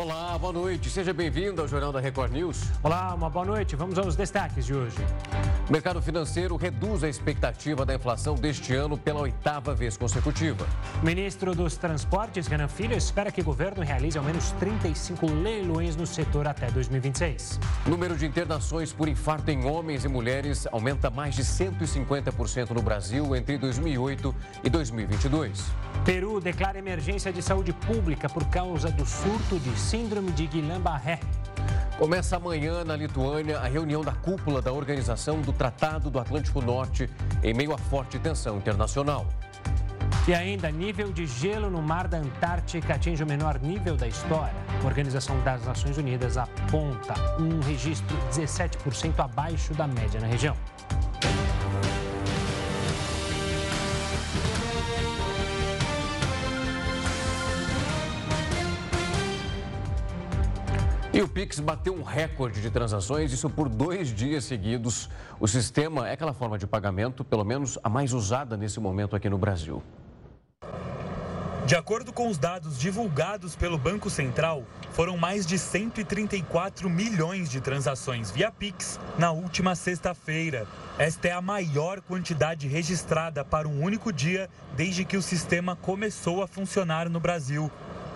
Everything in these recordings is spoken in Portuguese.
Olá, boa noite. Seja bem-vindo ao Jornal da Record News. Olá, uma boa noite. Vamos aos destaques de hoje. O mercado financeiro reduz a expectativa da inflação deste ano pela oitava vez consecutiva. O ministro dos Transportes, Renan Filho, espera que o governo realize ao menos 35 leilões no setor até 2026. O número de internações por infarto em homens e mulheres aumenta mais de 150% no Brasil entre 2008 e 2022. Peru declara emergência de saúde pública por causa do surto de Síndrome de Guillain-Barré. Começa amanhã na Lituânia a reunião da cúpula da Organização do Tratado do Atlântico Norte em meio a forte tensão internacional. E ainda, nível de gelo no mar da Antártica atinge o menor nível da história. A Organização das Nações Unidas aponta um registro 17% abaixo da média na região. E o Pix bateu um recorde de transações, isso por dois dias seguidos. O sistema é aquela forma de pagamento, pelo menos a mais usada nesse momento aqui no Brasil. De acordo com os dados divulgados pelo Banco Central, foram mais de 134 milhões de transações via Pix na última sexta-feira. Esta é a maior quantidade registrada para um único dia desde que o sistema começou a funcionar no Brasil.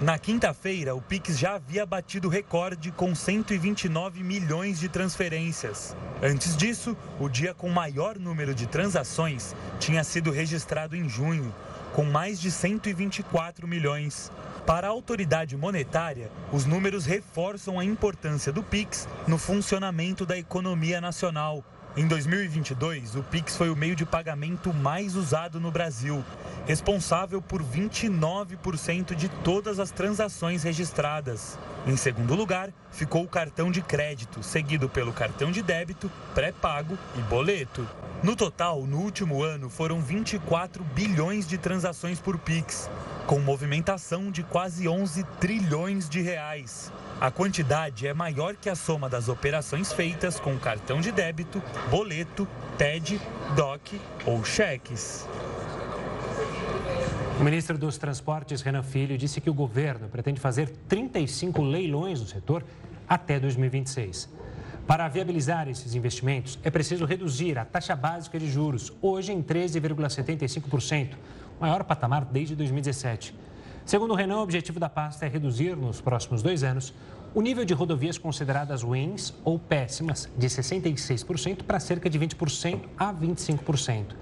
Na quinta-feira, o Pix já havia batido recorde com 129 milhões de transferências. Antes disso, o dia com maior número de transações tinha sido registrado em junho, com mais de 124 milhões. Para a autoridade monetária, os números reforçam a importância do Pix no funcionamento da economia nacional. Em 2022, o Pix foi o meio de pagamento mais usado no Brasil, responsável por 29% de todas as transações registradas. Em segundo lugar, ficou o cartão de crédito, seguido pelo cartão de débito, pré-pago e boleto. No total, no último ano, foram 24 bilhões de transações por Pix, com movimentação de quase 11 trilhões de reais. A quantidade é maior que a soma das operações feitas com cartão de débito, boleto, TED, DOC ou cheques. O ministro dos Transportes, Renan Filho, disse que o governo pretende fazer 35 leilões no setor até 2026. Para viabilizar esses investimentos, é preciso reduzir a taxa básica de juros, hoje em 13,75%, maior patamar desde 2017. Segundo o Renan, o objetivo da pasta é reduzir nos próximos dois anos o nível de rodovias consideradas ruins ou péssimas de 66% para cerca de 20% a 25%.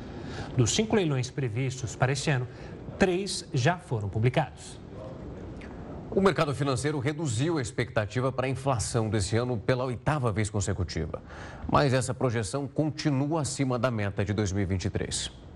Dos cinco leilões previstos para este ano, três já foram publicados. O mercado financeiro reduziu a expectativa para a inflação desse ano pela oitava vez consecutiva. Mas essa projeção continua acima da meta de 2023.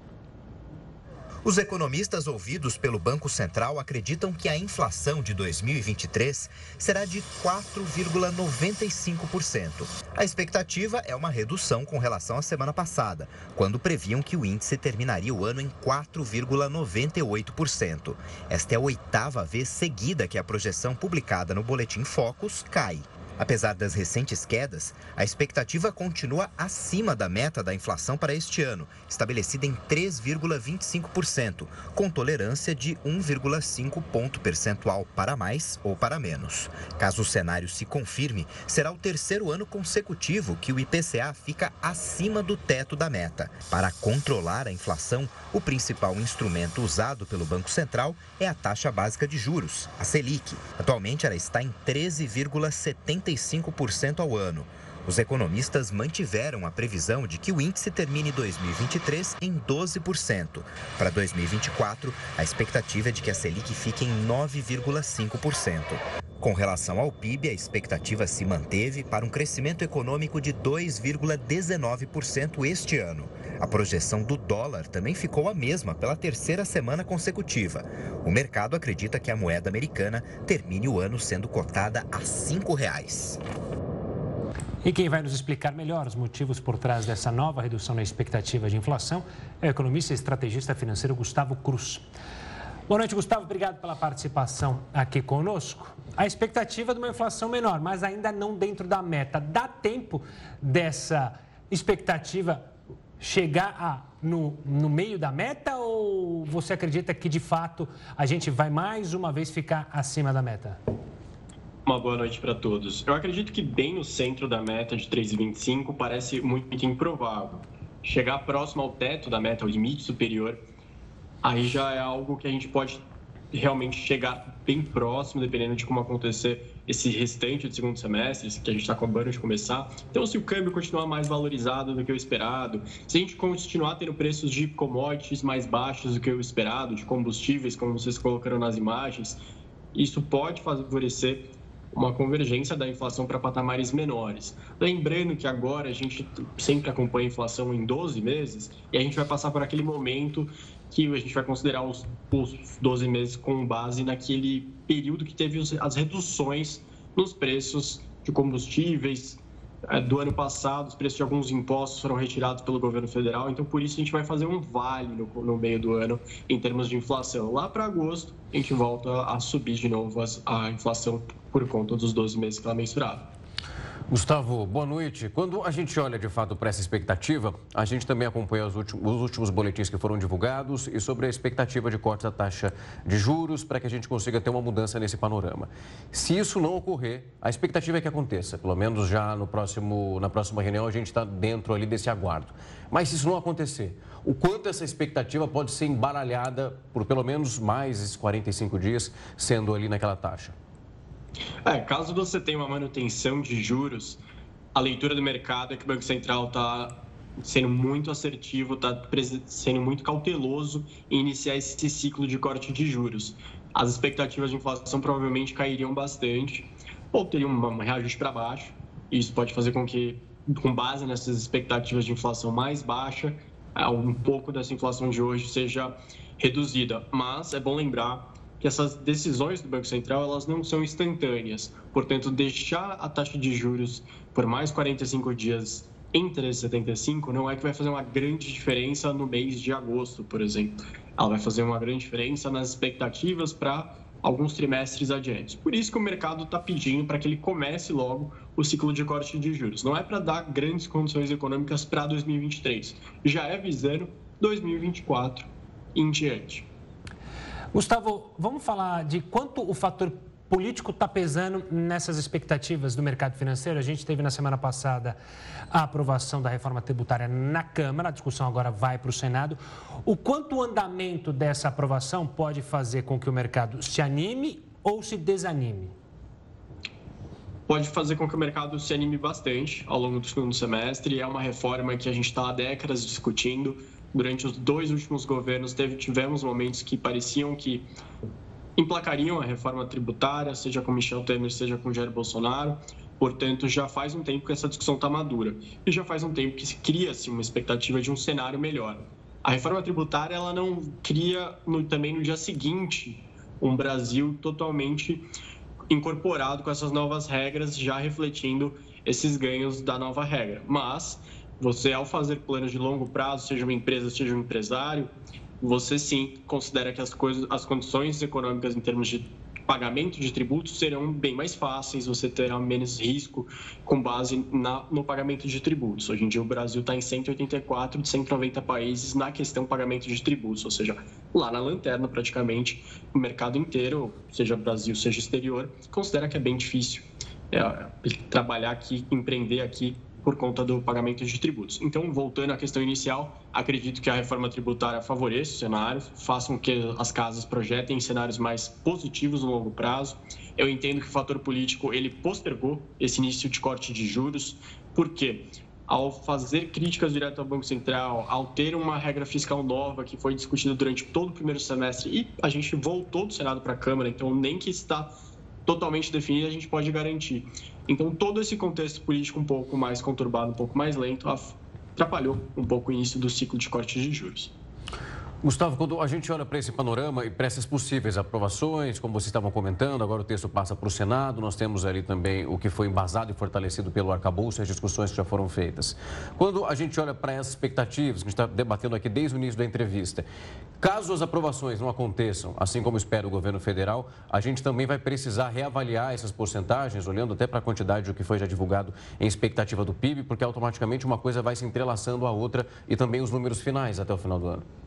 Os economistas ouvidos pelo Banco Central acreditam que a inflação de 2023 será de 4,95%. A expectativa é uma redução com relação à semana passada, quando previam que o índice terminaria o ano em 4,98%. Esta é a oitava vez seguida que a projeção publicada no Boletim Focus cai. Apesar das recentes quedas, a expectativa continua acima da meta da inflação para este ano, estabelecida em 3,25%, com tolerância de 1,5 ponto percentual para mais ou para menos. Caso o cenário se confirme, será o terceiro ano consecutivo que o IPCA fica acima do teto da meta. Para controlar a inflação, o principal instrumento usado pelo Banco Central é a taxa básica de juros, a Selic. Atualmente ela está em 13,70 45% ao ano. Os economistas mantiveram a previsão de que o índice termine 2023 em 12%. Para 2024, a expectativa é de que a Selic fique em 9,5%. Com relação ao PIB, a expectativa se manteve para um crescimento econômico de 2,19% este ano. A projeção do dólar também ficou a mesma pela terceira semana consecutiva. O mercado acredita que a moeda americana termine o ano sendo cotada a R$ 5,00. E quem vai nos explicar melhor os motivos por trás dessa nova redução na expectativa de inflação é o economista e estrategista financeiro Gustavo Cruz. Boa noite, Gustavo. Obrigado pela participação aqui conosco. A expectativa de uma inflação menor, mas ainda não dentro da meta. Dá tempo dessa expectativa chegar a, no, no meio da meta ou você acredita que de fato a gente vai mais uma vez ficar acima da meta? Uma boa noite para todos. Eu acredito que bem no centro da meta de 3,25 parece muito improvável. Chegar próximo ao teto da meta, ao limite superior, aí já é algo que a gente pode realmente chegar bem próximo, dependendo de como acontecer esse restante do segundo semestre, que a gente está acabando de começar. Então, se o câmbio continuar mais valorizado do que o esperado, se a gente continuar tendo preços de commodities mais baixos do que o esperado, de combustíveis, como vocês colocaram nas imagens, isso pode favorecer uma convergência da inflação para patamares menores. Lembrando que agora a gente sempre acompanha a inflação em 12 meses e a gente vai passar por aquele momento que a gente vai considerar os, os 12 meses com base naquele período que teve as reduções nos preços de combustíveis, do ano passado, os preços de alguns impostos foram retirados pelo governo federal, então por isso a gente vai fazer um vale no, no meio do ano em termos de inflação. Lá para agosto, a gente volta a subir de novo a, a inflação por conta dos 12 meses que ela mensurava. Gustavo, boa noite. Quando a gente olha de fato para essa expectativa, a gente também acompanha os últimos, os últimos, boletins que foram divulgados e sobre a expectativa de corte da taxa de juros para que a gente consiga ter uma mudança nesse panorama. Se isso não ocorrer, a expectativa é que aconteça, pelo menos já no próximo, na próxima reunião a gente está dentro ali desse aguardo. Mas se isso não acontecer, o quanto essa expectativa pode ser embaralhada por pelo menos mais esses 45 dias sendo ali naquela taxa? É, caso você tenha uma manutenção de juros, a leitura do mercado é que o Banco Central está sendo muito assertivo, está sendo muito cauteloso em iniciar esse ciclo de corte de juros. As expectativas de inflação provavelmente cairiam bastante ou teriam um reajuste para baixo. Isso pode fazer com que, com base nessas expectativas de inflação mais baixa, um pouco dessa inflação de hoje seja reduzida. Mas é bom lembrar que essas decisões do Banco Central elas não são instantâneas. Portanto, deixar a taxa de juros por mais 45 dias em 3,75 não é que vai fazer uma grande diferença no mês de agosto, por exemplo. Ela vai fazer uma grande diferença nas expectativas para alguns trimestres adiante. Por isso que o mercado está pedindo para que ele comece logo o ciclo de corte de juros. Não é para dar grandes condições econômicas para 2023, já é visando 2024 em diante. Gustavo, vamos falar de quanto o fator político está pesando nessas expectativas do mercado financeiro. A gente teve na semana passada a aprovação da reforma tributária na Câmara, a discussão agora vai para o Senado. O quanto o andamento dessa aprovação pode fazer com que o mercado se anime ou se desanime? Pode fazer com que o mercado se anime bastante ao longo do segundo semestre. É uma reforma que a gente está há décadas discutindo durante os dois últimos governos teve, tivemos momentos que pareciam que emplacariam a reforma tributária, seja com Michel Temer, seja com Jair Bolsonaro. Portanto, já faz um tempo que essa discussão está madura e já faz um tempo que se cria-se uma expectativa de um cenário melhor. A reforma tributária ela não cria no, também no dia seguinte um Brasil totalmente incorporado com essas novas regras, já refletindo esses ganhos da nova regra. Mas você, ao fazer planos de longo prazo, seja uma empresa, seja um empresário, você sim considera que as coisas, as condições econômicas em termos de pagamento de tributos serão bem mais fáceis, você terá menos risco com base na, no pagamento de tributos. Hoje em dia o Brasil está em 184 de 190 países na questão pagamento de tributos, ou seja, lá na lanterna praticamente o mercado inteiro, seja Brasil, seja exterior, considera que é bem difícil é, trabalhar aqui, empreender aqui por conta do pagamento de tributos. Então, voltando à questão inicial, acredito que a reforma tributária favoreça o cenário, faça com que as casas projetem cenários mais positivos no longo prazo. Eu entendo que o fator político ele postergou esse início de corte de juros, porque ao fazer críticas direto ao Banco Central, ao ter uma regra fiscal nova que foi discutida durante todo o primeiro semestre e a gente voltou do Senado para a Câmara, então nem que está totalmente definida a gente pode garantir. Então, todo esse contexto político um pouco mais conturbado, um pouco mais lento, atrapalhou um pouco o início do ciclo de cortes de juros. Gustavo, quando a gente olha para esse panorama e para essas possíveis aprovações, como vocês estavam comentando, agora o texto passa para o Senado, nós temos ali também o que foi embasado e fortalecido pelo arcabouço e as discussões que já foram feitas. Quando a gente olha para essas expectativas, que a gente está debatendo aqui desde o início da entrevista, caso as aprovações não aconteçam, assim como espera o governo federal, a gente também vai precisar reavaliar essas porcentagens, olhando até para a quantidade do que foi já divulgado em expectativa do PIB, porque automaticamente uma coisa vai se entrelaçando à outra e também os números finais até o final do ano.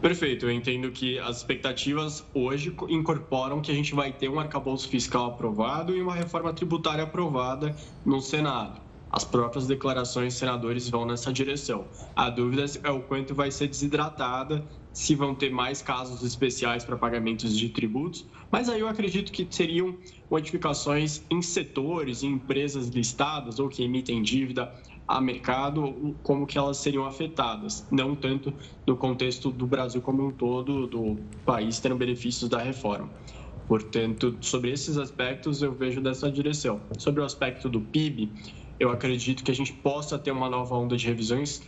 Perfeito, eu entendo que as expectativas hoje incorporam que a gente vai ter um arcabouço fiscal aprovado e uma reforma tributária aprovada no Senado. As próprias declarações dos senadores vão nessa direção. A dúvida é o quanto vai ser desidratada, se vão ter mais casos especiais para pagamentos de tributos, mas aí eu acredito que seriam modificações em setores, em empresas listadas ou que emitem dívida a mercado, como que elas seriam afetadas, não tanto no contexto do Brasil como um todo, do país tendo benefícios da reforma. Portanto, sobre esses aspectos eu vejo dessa direção. Sobre o aspecto do PIB, eu acredito que a gente possa ter uma nova onda de revisões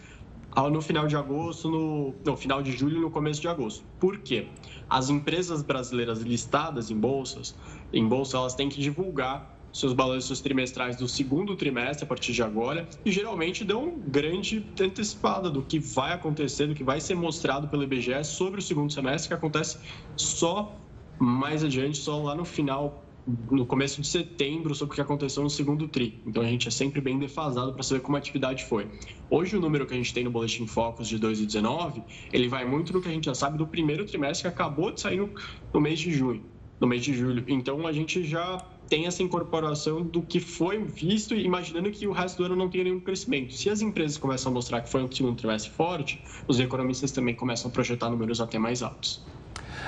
no final de agosto, no, no final de julho e no começo de agosto. Por quê? As empresas brasileiras listadas em bolsas, em bolsa, elas têm que divulgar seus balanços trimestrais do segundo trimestre a partir de agora e geralmente dão grande antecipada do que vai acontecer, do que vai ser mostrado pelo IBGE sobre o segundo semestre, que acontece só mais adiante, só lá no final no começo de setembro sobre o que aconteceu no segundo TRI. Então a gente é sempre bem defasado para saber como a atividade foi. Hoje o número que a gente tem no Boletim Focus de 2019, ele vai muito no que a gente já sabe do primeiro trimestre que acabou de sair no, mês de junho, no mês de julho. Então a gente já tem essa incorporação do que foi visto, imaginando que o resto do ano não tenha nenhum crescimento. Se as empresas começam a mostrar que foi um segundo trimestre forte, os economistas também começam a projetar números até mais altos.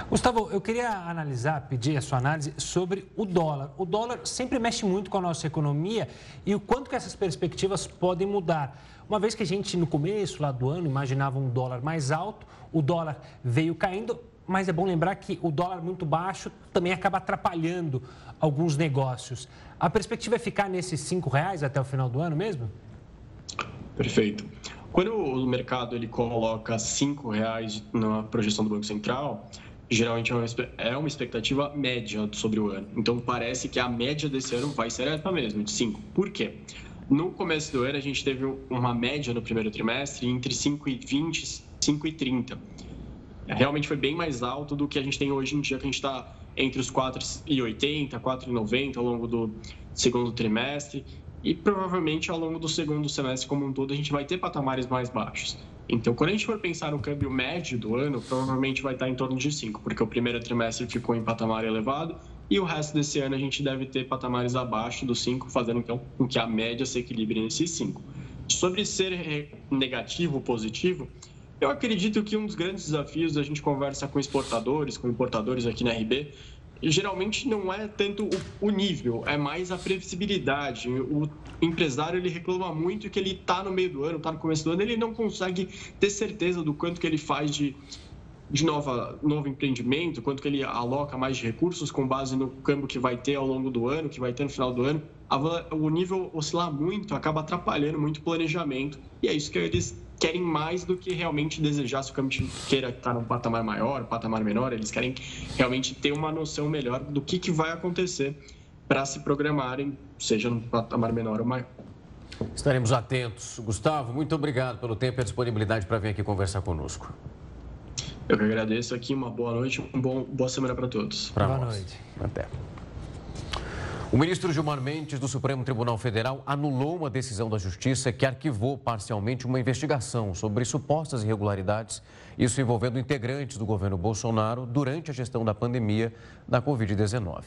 Gustavo, eu queria analisar, pedir a sua análise sobre o dólar. O dólar sempre mexe muito com a nossa economia e o quanto que essas perspectivas podem mudar. Uma vez que a gente, no começo lá do ano, imaginava um dólar mais alto, o dólar veio caindo, mas é bom lembrar que o dólar muito baixo também acaba atrapalhando alguns negócios. A perspectiva é ficar nesses cinco reais até o final do ano mesmo? Perfeito. Quando o mercado ele coloca cinco reais na projeção do Banco Central, geralmente é uma, é uma expectativa média sobre o ano. Então parece que a média desse ano vai ser essa mesmo, de 5. Por quê? No começo do ano a gente teve uma média no primeiro trimestre entre 5,20 e 5,30. Realmente foi bem mais alto do que a gente tem hoje em dia, que a gente está entre os 4,80, 4,90 ao longo do segundo trimestre. E provavelmente ao longo do segundo semestre como um todo a gente vai ter patamares mais baixos. Então, quando a gente for pensar no câmbio médio do ano, provavelmente vai estar em torno de 5, porque o primeiro trimestre ficou em patamar elevado e o resto desse ano a gente deve ter patamares abaixo dos 5, fazendo então com que a média se equilibre nesses 5. Sobre ser negativo ou positivo, eu acredito que um dos grandes desafios a gente conversa com exportadores, com importadores aqui na RB, geralmente não é tanto o, nível, é mais a previsibilidade. O empresário ele reclama muito que ele está no meio do ano, está no começo do ano, ele não consegue ter certeza do quanto que ele faz de, de nova, novo empreendimento, quanto que ele aloca mais de recursos com base no câmbio que vai ter ao longo do ano, que vai ter no final do ano. o nível oscilar muito acaba atrapalhando muito o planejamento e é isso que eles querem mais do que realmente desejar se o câmbio queira estar num patamar maior, um patamar menor, eles querem realmente ter uma noção melhor do que, que vai acontecer para se programarem, seja num patamar menor ou maior. Estaremos atentos. Gustavo, muito obrigado pelo tempo e a disponibilidade para vir aqui conversar conosco. Eu que agradeço aqui, uma boa noite, uma boa semana para todos. Pra boa nós. noite. Até. O ministro Gilmar Mendes, do Supremo Tribunal Federal, anulou uma decisão da Justiça que arquivou parcialmente uma investigação sobre supostas irregularidades, isso envolvendo integrantes do governo Bolsonaro durante a gestão da pandemia da Covid-19.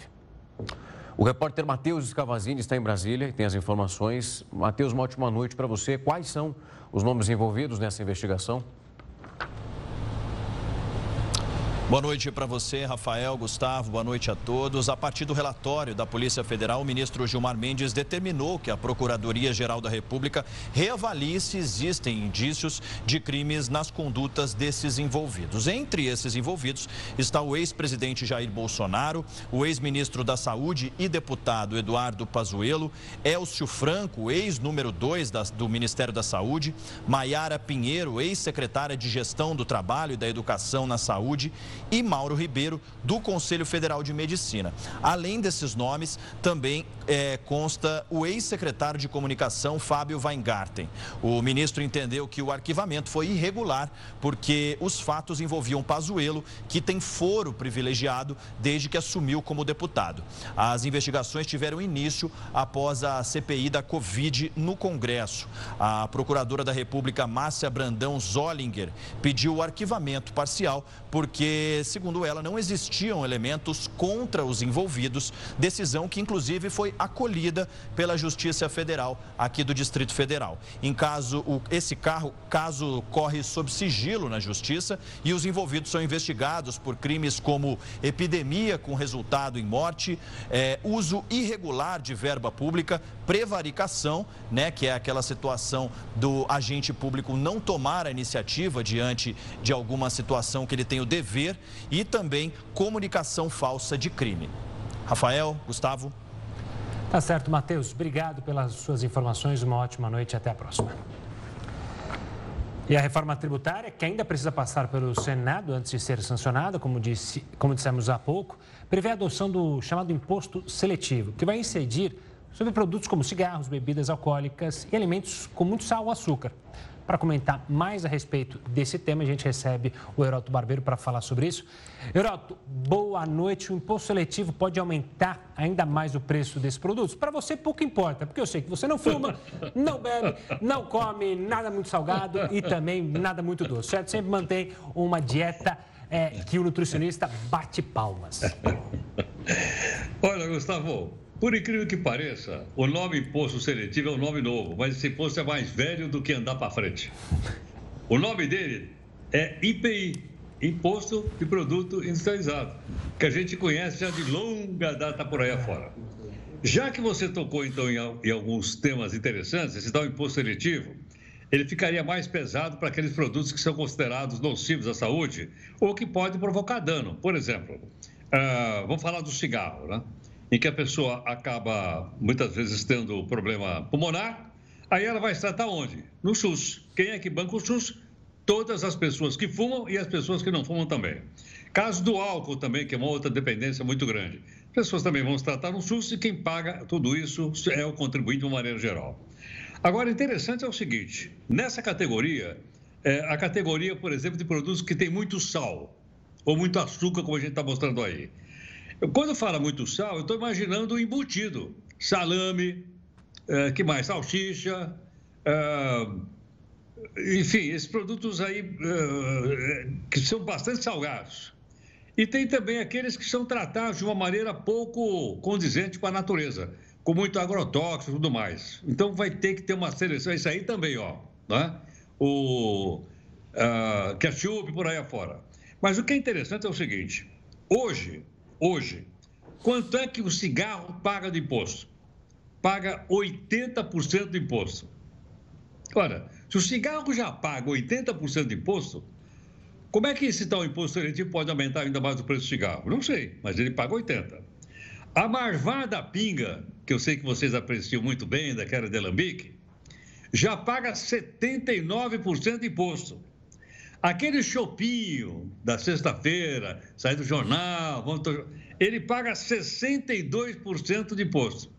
O repórter Matheus Escavazini está em Brasília e tem as informações. Matheus, uma ótima noite para você. Quais são os nomes envolvidos nessa investigação? Boa noite para você, Rafael, Gustavo, boa noite a todos. A partir do relatório da Polícia Federal, o ministro Gilmar Mendes determinou que a Procuradoria-Geral da República reavalie se existem indícios de crimes nas condutas desses envolvidos. Entre esses envolvidos está o ex-presidente Jair Bolsonaro, o ex-ministro da Saúde e deputado Eduardo Pazuello, Elcio Franco, ex-número 2 do Ministério da Saúde, Maiara Pinheiro, ex-secretária de Gestão do Trabalho e da Educação na Saúde e Mauro Ribeiro, do Conselho Federal de Medicina. Além desses nomes, também é, consta o ex-secretário de Comunicação, Fábio Weingarten. O ministro entendeu que o arquivamento foi irregular porque os fatos envolviam Pazuello, que tem foro privilegiado desde que assumiu como deputado. As investigações tiveram início após a CPI da Covid no Congresso. A procuradora da República, Márcia Brandão Zollinger, pediu o arquivamento parcial porque, segundo ela, não existiam elementos contra os envolvidos, decisão que inclusive foi acolhida pela Justiça Federal aqui do Distrito Federal. Em caso, esse carro, caso corre sob sigilo na Justiça e os envolvidos são investigados por crimes como epidemia com resultado em morte, é, uso irregular de verba pública, prevaricação, né, que é aquela situação do agente público não tomar a iniciativa diante de alguma situação que ele tem o dever e também comunicação falsa de crime. Rafael, Gustavo. Tá certo, Matheus. Obrigado pelas suas informações. Uma ótima noite e até a próxima. E a reforma tributária, que ainda precisa passar pelo Senado antes de ser sancionada, como, disse, como dissemos há pouco, prevê a adoção do chamado imposto seletivo, que vai incidir sobre produtos como cigarros, bebidas alcoólicas e alimentos com muito sal ou açúcar. Para comentar mais a respeito desse tema, a gente recebe o Heroto Barbeiro para falar sobre isso. Heroto, boa noite. O imposto seletivo pode aumentar ainda mais o preço desses produtos? Para você, pouco importa, porque eu sei que você não fuma, não bebe, não come nada muito salgado e também nada muito doce, certo? Sempre mantém uma dieta é, que o nutricionista bate palmas. Olha, Gustavo, por incrível que pareça, o nome imposto seletivo é um nome novo, mas esse imposto é mais velho do que andar para frente. O nome dele é IPI, Imposto de Produto Industrializado, que a gente conhece já de longa data por aí afora. Já que você tocou, então, em, alguns temas interessantes, esse tal imposto seletivo, ele ficaria mais pesado para aqueles produtos que são considerados nocivos à saúde ou que podem provocar dano. Por exemplo, uh, vamos falar do cigarro, né? Em que a pessoa acaba muitas vezes tendo problema pulmonar, aí ela vai se tratar onde? No SUS. Quem é que banca o SUS? Todas as pessoas que fumam e as pessoas que não fumam também. Caso do álcool também, que é uma outra dependência muito grande. Pessoas também vão se tratar no SUS e quem paga tudo isso é o contribuinte de uma maneira geral. Agora, interessante é o seguinte: nessa categoria, é a categoria, por exemplo, de produtos que tem muito sal ou muito açúcar, como a gente está mostrando aí. Quando fala muito sal, eu estou imaginando embutido. Salame, é, que mais? Salsicha, é, enfim, esses produtos aí é, que são bastante salgados. E tem também aqueles que são tratados de uma maneira pouco condizente com a natureza, com muito agrotóxico e tudo mais. Então vai ter que ter uma seleção, isso aí também, ó, né? o uh, ketchup por aí afora. Mas o que é interessante é o seguinte: hoje, Hoje, quanto é que o cigarro paga de imposto? Paga 80% de imposto. Ora, se o cigarro já paga 80% de imposto, como é que esse tal imposto seletivo pode aumentar ainda mais o preço do cigarro? Não sei, mas ele paga 80%. A marvada pinga, que eu sei que vocês apreciam muito bem, daquela de Alambique, já paga 79% de imposto. Aquele chopinho da sexta-feira, sai do jornal, ele paga 62% de imposto.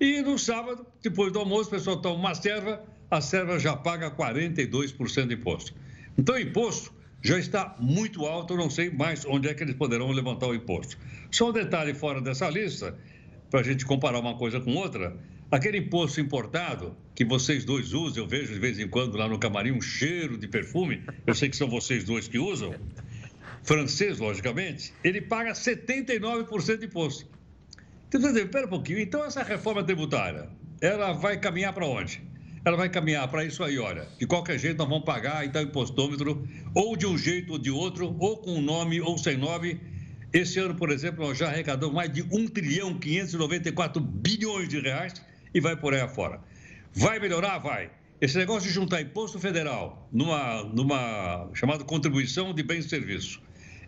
E no sábado, depois do almoço, o pessoal toma uma serva, a serva já paga 42% de imposto. Então, o imposto já está muito alto, eu não sei mais onde é que eles poderão levantar o imposto. Só um detalhe fora dessa lista, para a gente comparar uma coisa com outra, Aquele imposto importado que vocês dois usam, eu vejo de vez em quando lá no camarim um cheiro de perfume, eu sei que são vocês dois que usam, francês, logicamente, ele paga 79% de imposto. Então, você espera um pouquinho, então essa reforma tributária, ela vai caminhar para onde? Ela vai caminhar para isso aí, olha, de qualquer jeito nós vamos pagar então impostômetro, ou de um jeito ou de outro, ou com nome ou sem nome. Esse ano, por exemplo, nós já arrecadamos mais de 1 trilhão 594 bilhões de reais e vai por aí afora. Vai melhorar? Vai. Esse negócio de juntar imposto federal numa, numa chamada contribuição de bens e serviços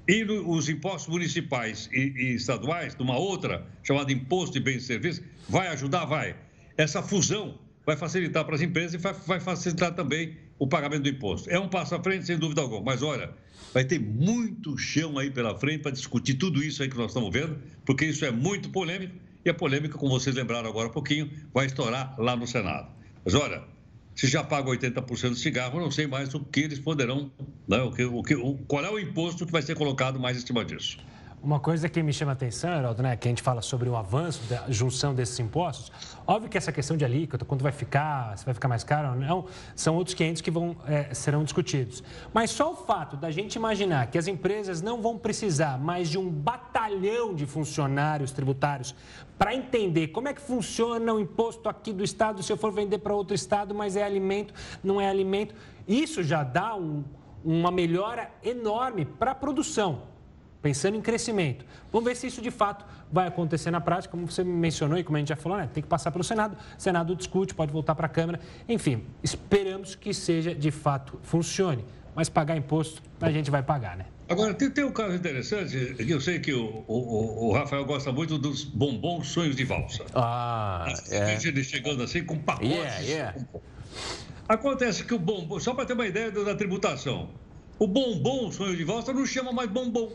e os impostos municipais e, e, estaduais numa outra chamada imposto de bens e serviços vai ajudar? Vai. Essa fusão vai facilitar para as empresas e vai, vai facilitar também o pagamento do imposto. É um passo à frente, sem dúvida alguma. Mas olha, vai ter muito chão aí pela frente para discutir tudo isso aí que nós estamos vendo, porque isso é muito polêmico e a polêmica, como vocês lembraram agora há pouquinho, vai estourar lá no Senado. Mas olha, se já pagam 80% do cigarro, não sei mais o que eles poderão, né, o que, o que, o, qual é o imposto que vai ser colocado mais em cima disso. Uma coisa que me chama a atenção, Heraldo, né, que a gente fala sobre o avanço da junção desses impostos, óbvio que essa questão de alíquota, quanto vai ficar, se vai ficar mais caro ou não, são outros 500 que vão, é, serão discutidos. Mas só o fato da gente imaginar que as empresas não vão precisar mais de um batalhão de funcionários tributários para entender como é que funciona o imposto aqui do Estado, se eu for vender para outro Estado, mas é alimento, não é alimento, isso já dá um, uma melhora enorme para a produção pensando em crescimento. Vamos ver se isso de fato vai acontecer na prática, como você mencionou e como a gente já falou, né? tem que passar pelo Senado, o Senado discute, pode voltar para a Câmara, enfim, esperamos que seja de fato funcione, mas pagar imposto a gente vai pagar, né? Agora, tem, tem um caso interessante, que eu sei que o, o, o, Rafael gosta muito dos bombons sonhos de valsa. Ah, é. Ele chegando assim com pacotes. Yeah, yeah. Acontece que o bombom, só para ter uma ideia da tributação, o bombom sonho de valsa não chama mais bombom.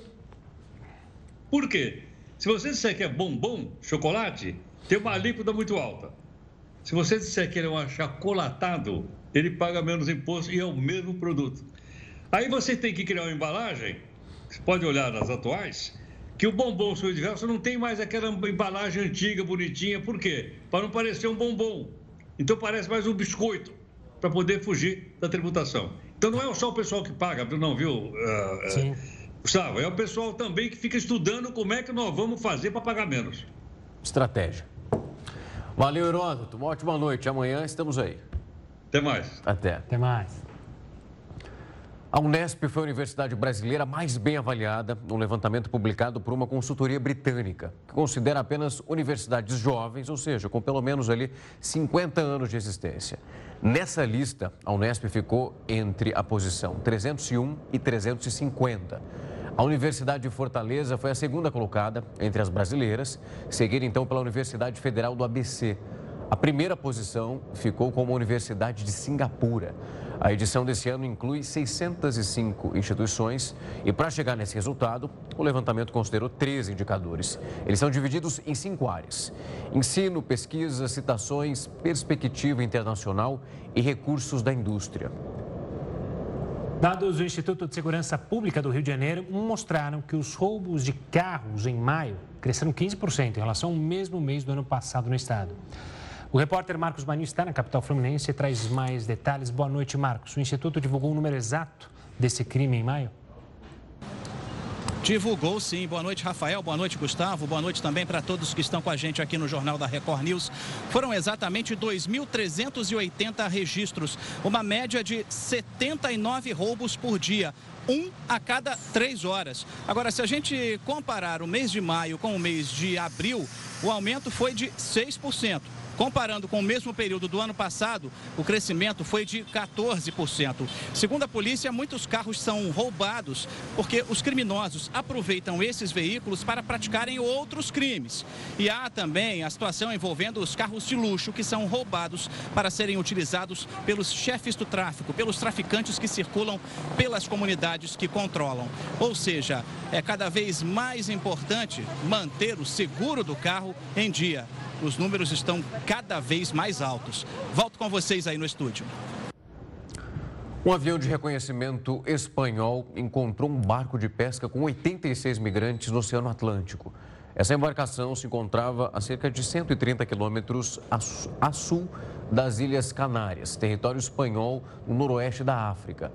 Por quê? Se você disser que é bombom, chocolate, tem uma alíquota muito alta. Se você disser que ele é um achocolatado, ele paga menos imposto e é o mesmo produto. Aí você tem que criar uma embalagem, você pode olhar nas atuais, que o bombom sul diverso não tem mais aquela embalagem antiga, bonitinha. Por quê? Para não parecer um bombom. Então parece mais um biscoito, para poder fugir da tributação. Então não é só o pessoal que paga, não, viu? Uh, Sim. Gustavo, é o pessoal também que fica estudando como é que nós vamos fazer para pagar menos. Estratégia. Valeu, Heródoto. Uma ótima noite. Amanhã estamos aí. Até mais. Até. Até mais. A Unesp foi a universidade brasileira mais bem avaliada no levantamento publicado por uma consultoria britânica, que considera apenas universidades jovens, ou seja, com pelo menos ali 50 anos de existência. Nessa lista, a Unesp ficou entre a posição 301 e 350. A Universidade de Fortaleza foi a segunda colocada entre as brasileiras, seguida então pela Universidade Federal do ABC. A primeira posição ficou com a Universidade de Singapura. A edição desse ano inclui 605 instituições e, para chegar nesse resultado, o levantamento considerou três indicadores. Eles são divididos em cinco áreas: ensino, pesquisa, citações, perspectiva internacional e recursos da indústria. Dados do Instituto de Segurança Pública do Rio de Janeiro mostraram que os roubos de carros em maio cresceram 15% em relação ao mesmo mês do ano passado no estado. O repórter Marcos Maninho está na capital fluminense e traz mais detalhes. Boa noite, Marcos. O Instituto divulgou o número exato desse crime em maio? Divulgou sim. Boa noite, Rafael. Boa noite, Gustavo. Boa noite também para todos que estão com a gente aqui no Jornal da Record News. Foram exatamente 2.380 registros, uma média de 79 roubos por dia um a cada três horas. Agora, se a gente comparar o mês de maio com o mês de abril, o aumento foi de 6%. Comparando com o mesmo período do ano passado, o crescimento foi de 14%. Segundo a polícia, muitos carros são roubados porque os criminosos aproveitam esses veículos para praticarem outros crimes. E há também a situação envolvendo os carros de luxo que são roubados para serem utilizados pelos chefes do tráfico, pelos traficantes que circulam pelas comunidades que controlam. Ou seja, é cada vez mais importante manter o seguro do carro em dia os números estão cada vez mais altos. Volto com vocês aí no estúdio. Um avião de reconhecimento espanhol encontrou um barco de pesca com 86 migrantes no Oceano Atlântico. Essa embarcação se encontrava a cerca de 130 quilômetros a sul das Ilhas Canárias, território espanhol no noroeste da África.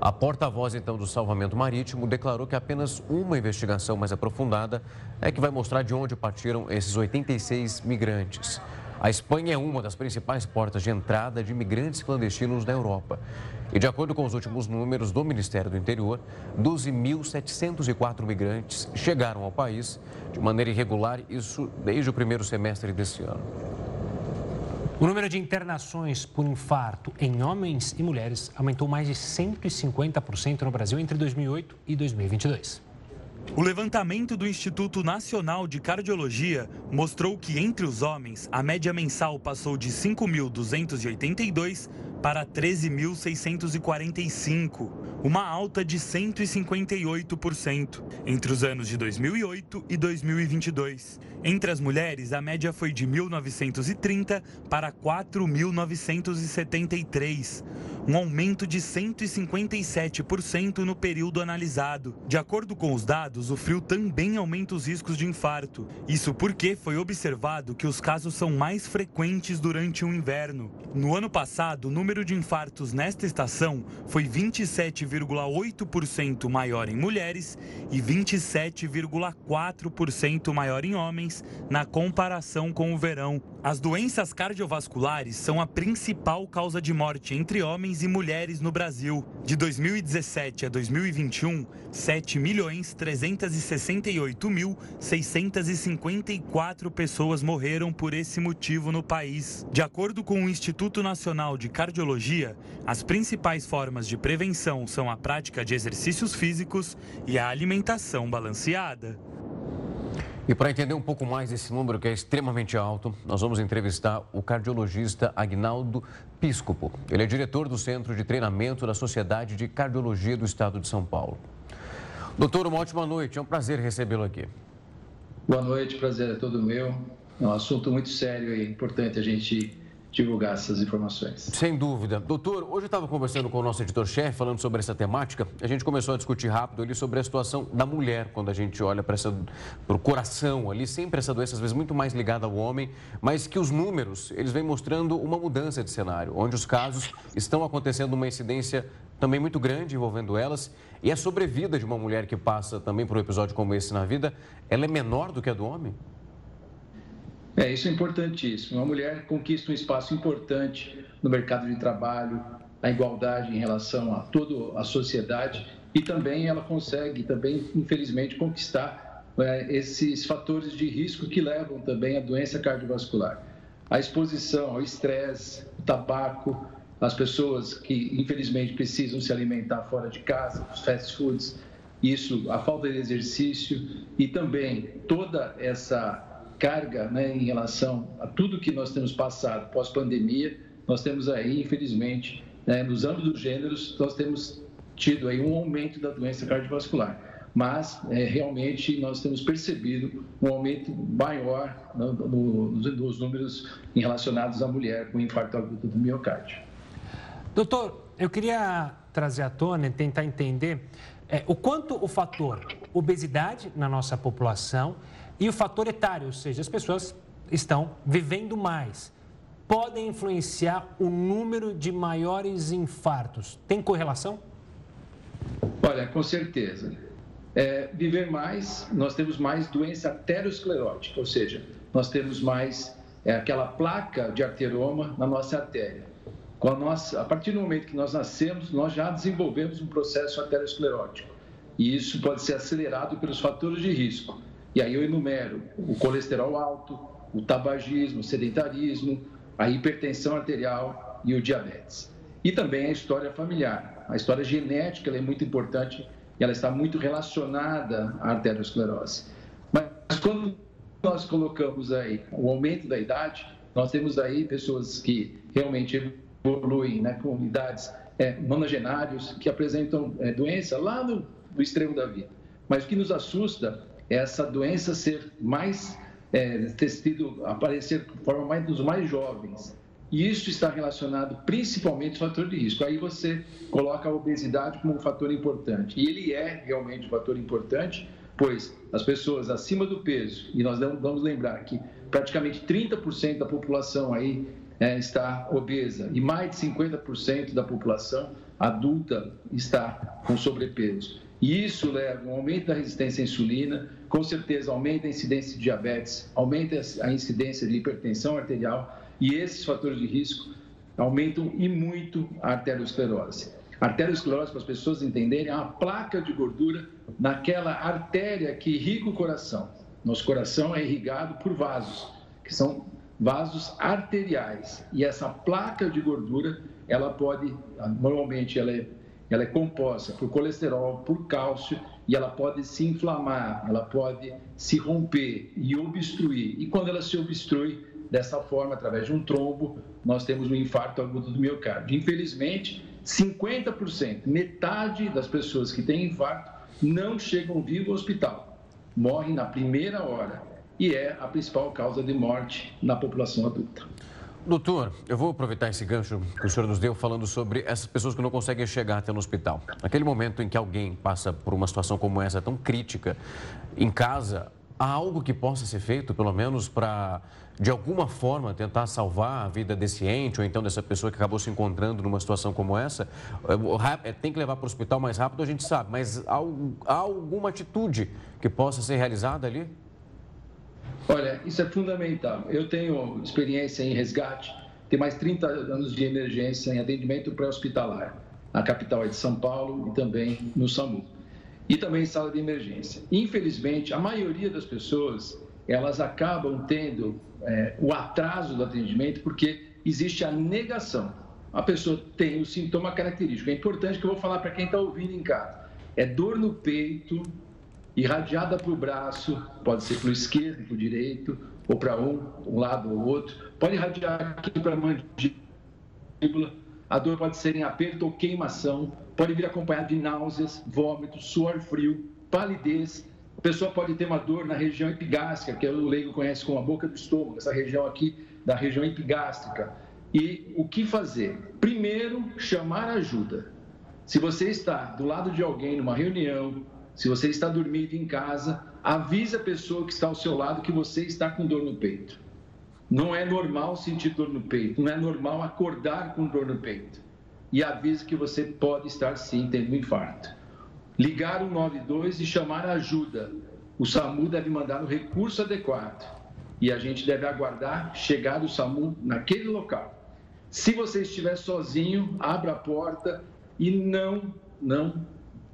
A porta-voz, então, do salvamento marítimo declarou que apenas uma investigação mais aprofundada é que vai mostrar de onde partiram esses 86 migrantes. A Espanha é uma das principais portas de entrada de imigrantes clandestinos na Europa. E, de acordo com os últimos números do Ministério do Interior, 12.704 migrantes chegaram ao país de maneira irregular, isso desde o primeiro semestre desse ano. O número de internações por infarto em homens e mulheres aumentou mais de 150% no Brasil entre 2008 e 2022. O levantamento do Instituto Nacional de Cardiologia mostrou que entre os homens a média mensal passou de 5.282 para 13.645, uma alta de 158% entre os anos de 2008 e 2022. Entre as mulheres, a média foi de 1.930 para 4.973, um aumento de 157% no período analisado. De acordo com os dados, o frio também aumenta os riscos de infarto. Isso porque foi observado que os casos são mais frequentes durante o inverno. No ano passado, o número de infartos nesta estação foi 27,8% maior em mulheres e 27,4% maior em homens na comparação com o verão. As doenças cardiovasculares são a principal causa de morte entre homens e mulheres no Brasil. De 2017 a 2021, 7 milhões 368 mil 654 pessoas morreram por esse motivo no país. De acordo com o Instituto Nacional de Cardiologia, as principais formas de prevenção são a prática de exercícios físicos e a alimentação balanceada. E para entender um pouco mais esse número, que é extremamente alto, nós vamos entrevistar o cardiologista Agnaldo Piscopo. Ele é diretor do Centro de Treinamento da Sociedade de Cardiologia do Estado de São Paulo. Doutor, uma ótima noite. É um prazer recebê-lo aqui. Boa noite, prazer é todo meu. É um assunto muito sério e importante a gente divulgar essas informações. Sem dúvida. Doutor, hoje eu estava conversando com o nosso editor-chefe, falando sobre essa temática. A gente começou a discutir rápido ali sobre a situação da mulher, quando a gente olha para o coração ali, sempre essa doença às vezes muito mais ligada ao homem, mas que os números, eles vêm mostrando uma mudança de cenário, onde os casos estão acontecendo uma incidência também muito grande envolvendo elas. E a sobrevida de uma mulher que passa também por um episódio como esse na vida, ela é menor do que a do homem? É, isso é importantíssimo. Uma mulher conquista um espaço importante no mercado de trabalho, a igualdade em relação a toda a sociedade e também ela consegue, também infelizmente, conquistar é, esses fatores de risco que levam também à doença cardiovascular. A exposição ao estresse, o tabaco, as pessoas que infelizmente precisam se alimentar fora de casa, os fast foods, isso, a falta de exercício e também toda essa carga né, em relação a tudo que nós temos passado pós-pandemia, nós temos aí, infelizmente, né, nos âmbitos dos gêneros, nós temos tido aí um aumento da doença cardiovascular. Mas, é, realmente, nós temos percebido um aumento maior no, no, nos números relacionados à mulher com infarto agudo do miocárdio. Doutor, eu queria trazer à tona e tentar entender é, o quanto o fator obesidade na nossa população e o fator etário, ou seja, as pessoas estão vivendo mais, podem influenciar o número de maiores infartos. Tem correlação? Olha, com certeza. É, viver mais, nós temos mais doença arteriosclerótica, ou seja, nós temos mais é, aquela placa de arteroma na nossa artéria. Com a, nossa, a partir do momento que nós nascemos, nós já desenvolvemos um processo arteriosclerótico. E isso pode ser acelerado pelos fatores de risco. E aí eu enumero o colesterol alto, o tabagismo, o sedentarismo, a hipertensão arterial e o diabetes. E também a história familiar. A história genética é muito importante e ela está muito relacionada à arteriosclerose. Mas quando nós colocamos aí o aumento da idade, nós temos aí pessoas que realmente evoluem né, com idades é, nonagenários, que apresentam é, doença lá no, no extremo da vida. Mas o que nos assusta essa doença ser mais, é, ter sido, aparecer de forma mais dos mais jovens. E isso está relacionado principalmente ao fator de risco. Aí você coloca a obesidade como um fator importante. E ele é realmente um fator importante, pois as pessoas acima do peso, e nós vamos lembrar que praticamente 30% da população aí é, está obesa e mais de 50% da população adulta está com sobrepeso. E isso leva a um aumento da resistência à insulina, com certeza aumenta a incidência de diabetes, aumenta a incidência de hipertensão arterial e esses fatores de risco aumentam e muito a arteriosclerose. Arteriosclerose, para as pessoas entenderem, é uma placa de gordura naquela artéria que irriga o coração. Nosso coração é irrigado por vasos, que são vasos arteriais. E essa placa de gordura, ela pode, normalmente ela é ela é composta por colesterol, por cálcio e ela pode se inflamar, ela pode se romper e obstruir. E quando ela se obstrui dessa forma, através de um trombo, nós temos um infarto agudo do miocárdio. Infelizmente, 50%, metade das pessoas que têm infarto não chegam vivos ao hospital, morrem na primeira hora e é a principal causa de morte na população adulta. Doutor, eu vou aproveitar esse gancho que o senhor nos deu falando sobre essas pessoas que não conseguem chegar até no hospital. Naquele momento em que alguém passa por uma situação como essa, tão crítica, em casa, há algo que possa ser feito, pelo menos para, de alguma forma, tentar salvar a vida desse ente ou então dessa pessoa que acabou se encontrando numa situação como essa? É, tem que levar para o hospital mais rápido, a gente sabe, mas há alguma atitude que possa ser realizada ali? Olha, isso é fundamental. Eu tenho experiência em resgate, tenho mais 30 anos de emergência em atendimento pré-hospitalar. Na capital é de São Paulo e também no SAMU. E também em sala de emergência. Infelizmente, a maioria das pessoas, elas acabam tendo é, o atraso do atendimento porque existe a negação. A pessoa tem o sintoma característico. É importante que eu vou falar para quem está ouvindo em casa. É dor no peito, irradiada para o braço, pode ser para o esquerdo, para o direito, ou para um, um lado ou outro, pode irradiar aqui para a mandíbula, a dor pode ser em aperto ou queimação, pode vir acompanhada de náuseas, vômitos, suor frio, palidez, a pessoa pode ter uma dor na região epigástrica, que o leigo conhece como a boca do estômago, essa região aqui da região epigástrica. E o que fazer? Primeiro, chamar ajuda. Se você está do lado de alguém numa reunião, se você está dormindo em casa, avise a pessoa que está ao seu lado que você está com dor no peito. Não é normal sentir dor no peito, não é normal acordar com dor no peito. E avise que você pode estar sim tendo um infarto. Ligar o 92 e chamar ajuda. O SAMU deve mandar o recurso adequado. E a gente deve aguardar chegar o SAMU naquele local. Se você estiver sozinho, abra a porta e não, não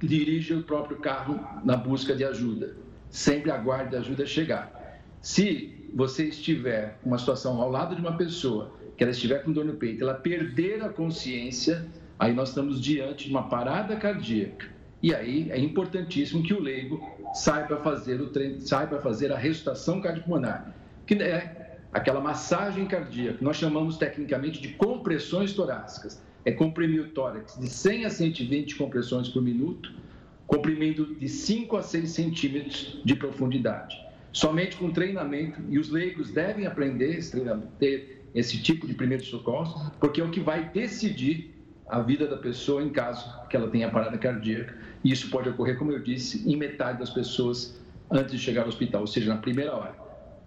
dirija o próprio carro na busca de ajuda. Sempre aguarde a ajuda chegar. Se você estiver uma situação ao lado de uma pessoa que ela estiver com dor no peito, ela perder a consciência, aí nós estamos diante de uma parada cardíaca. E aí é importantíssimo que o leigo saiba fazer o treino, saiba fazer a ressuscitação cardiopulmonar, que é aquela massagem cardíaca, nós chamamos tecnicamente de compressões torácicas é comprimir o tórax de 100 a 120 compressões por minuto, comprimento de 5 a 6 centímetros de profundidade. Somente com treinamento, e os leigos devem aprender esse ter esse tipo de primeiro socorro, porque é o que vai decidir a vida da pessoa em caso que ela tenha parada cardíaca. E isso pode ocorrer, como eu disse, em metade das pessoas antes de chegar ao hospital, ou seja, na primeira hora.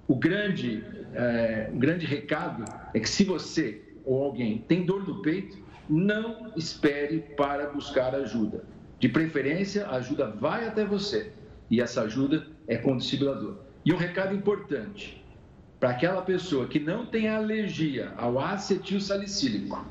O grande, é, o grande recado é que se você ou alguém tem dor no peito, não espere para buscar ajuda. De preferência, a ajuda vai até você e essa ajuda é com o. E um recado importante para aquela pessoa que não tem alergia ao acetil salicílico,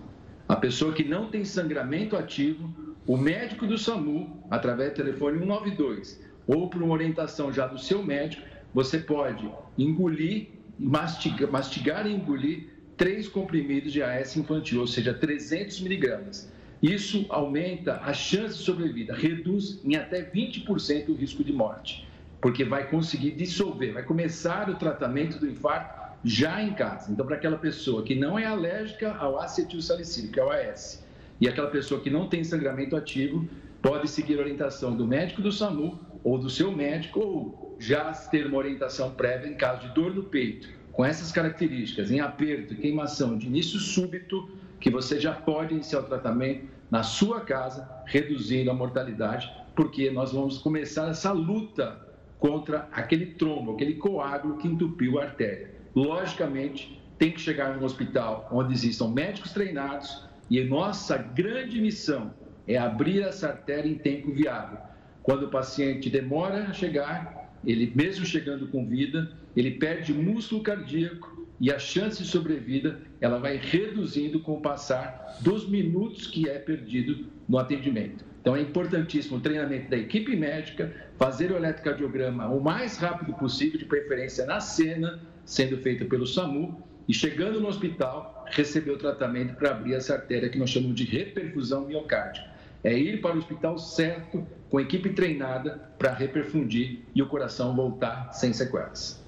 a pessoa que não tem sangramento ativo, o médico do SAMU, através do telefone 192 ou por uma orientação já do seu médico, você pode engolir, mastigar, mastigar e engolir três comprimidos de AS infantil, ou seja, 300 miligramas. Isso aumenta a chance de sobrevida, reduz em até 20% o risco de morte, porque vai conseguir dissolver, vai começar o tratamento do infarto já em casa. Então, para aquela pessoa que não é alérgica ao acetilsalicílico, que é o AS, e aquela pessoa que não tem sangramento ativo, pode seguir a orientação do médico do SAMU ou do seu médico, ou já ter uma orientação prévia em caso de dor no peito, com essas características, em aperto, queimação de início súbito, que você já pode iniciar o tratamento na sua casa, reduzindo a mortalidade, porque nós vamos começar essa luta contra aquele trombo, aquele coágulo que entupiu a artéria. Logicamente, tem que chegar num hospital onde existam médicos treinados e nossa grande missão é abrir essa artéria em tempo viável. Quando o paciente demora a chegar, ele mesmo chegando com vida, ele perde músculo cardíaco e a chance de sobrevida ela vai reduzindo com o passar dos minutos que é perdido no atendimento. Então é importantíssimo o treinamento da equipe médica, fazer o eletrocardiograma o mais rápido possível, de preferência na cena, sendo feito pelo SAMU, e chegando no hospital, receber o tratamento para abrir essa artéria que nós chamamos de reperfusão miocárdica. É ir para o hospital certo, com equipe treinada para reperfundir e o coração voltar sem sequelas.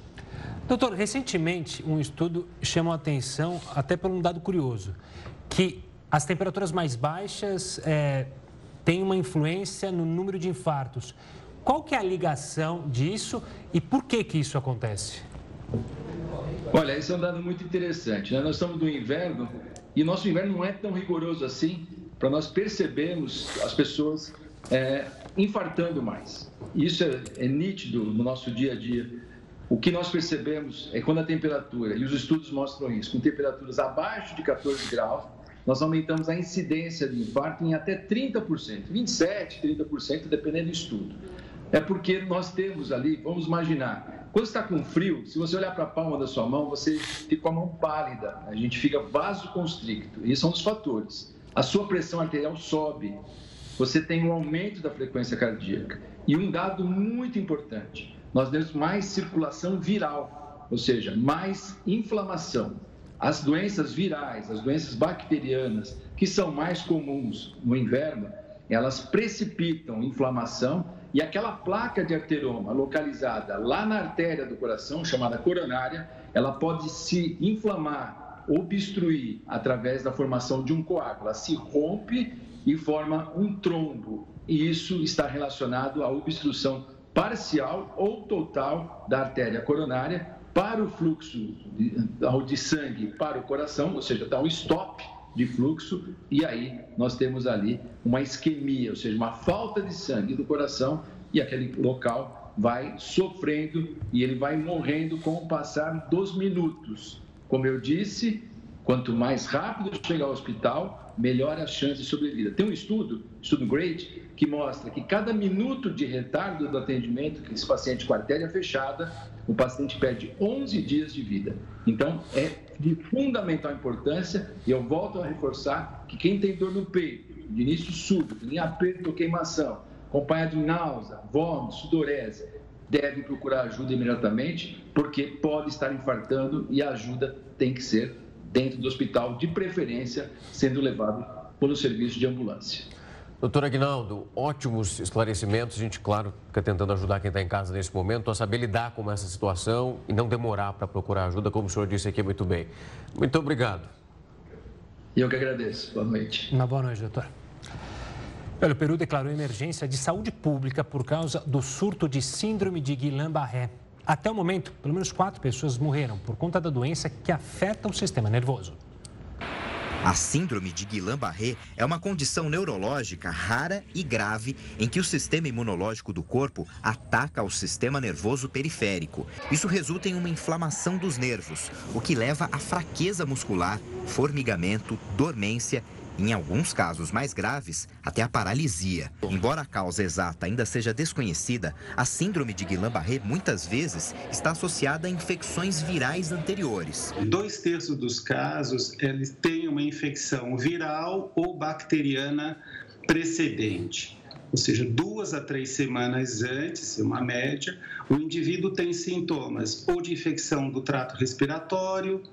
Doutor, recentemente um estudo chamou a atenção, até por um dado curioso, que as temperaturas mais baixas é, têm uma influência no número de infartos. Qual que é a ligação disso e por que, que isso acontece? Olha, esse é um dado muito interessante. Né? Nós estamos no inverno e nosso inverno não é tão rigoroso assim para nós percebermos as pessoas é, infartando mais. Isso é, é nítido no nosso dia a dia. O que nós percebemos é quando a temperatura, e os estudos mostram isso, com temperaturas abaixo de 14 graus, nós aumentamos a incidência de infarto em até 30%, 27%, 30%, dependendo do estudo. É porque nós temos ali, vamos imaginar, quando está com frio, se você olhar para a palma da sua mão, você fica com a mão pálida, a gente fica vasoconstricto. Esses são os fatores. A sua pressão arterial sobe, você tem um aumento da frequência cardíaca. E um dado muito importante: nós temos mais circulação viral, ou seja, mais inflamação. As doenças virais, as doenças bacterianas, que são mais comuns no inverno, elas precipitam inflamação e aquela placa de arteroma localizada lá na artéria do coração, chamada coronária, ela pode se inflamar, obstruir através da formação de um coágulo. Ela se rompe e forma um trombo. E isso está relacionado à obstrução parcial ou total da artéria coronária para o fluxo de, de sangue para o coração, ou seja, dá um stop de fluxo e aí nós temos ali uma isquemia, ou seja, uma falta de sangue do coração e aquele local vai sofrendo e ele vai morrendo com o passar dos minutos. Como eu disse, quanto mais rápido chegar ao hospital, melhor a chance de sobrevida. Tem um estudo, estudo GREAT, que mostra que cada minuto de retardo do atendimento que esse paciente com artéria fechada, o paciente perde 11 dias de vida. Então, é de fundamental importância, e eu volto a reforçar que quem tem dor no peito, de início súbito, em aperto ou queimação, acompanhado de náusea, vômito, sudorese, deve procurar ajuda imediatamente, porque pode estar infartando e a ajuda tem que ser dentro do hospital, de preferência sendo levado pelo serviço de ambulância. Doutor Aguinaldo, ótimos esclarecimentos. A gente, claro, fica tentando ajudar quem está em casa nesse momento a saber lidar com essa situação e não demorar para procurar ajuda, como o senhor disse aqui muito bem. Muito obrigado. Eu que agradeço. Boa noite. Uma boa noite, doutor. Olha, o Peru declarou emergência de saúde pública por causa do surto de síndrome de Guillain-Barré. Até o momento, pelo menos quatro pessoas morreram por conta da doença que afeta o sistema nervoso. A síndrome de Guillain-Barré é uma condição neurológica rara e grave em que o sistema imunológico do corpo ataca o sistema nervoso periférico. Isso resulta em uma inflamação dos nervos, o que leva a fraqueza muscular, formigamento, dormência em alguns casos mais graves, até a paralisia. Embora a causa exata ainda seja desconhecida, a síndrome de Guillain-Barré muitas vezes está associada a infecções virais anteriores. Dois terços dos casos eles têm uma infecção viral ou bacteriana precedente. Ou seja, duas a três semanas antes, uma média, o indivíduo tem sintomas ou de infecção do trato respiratório,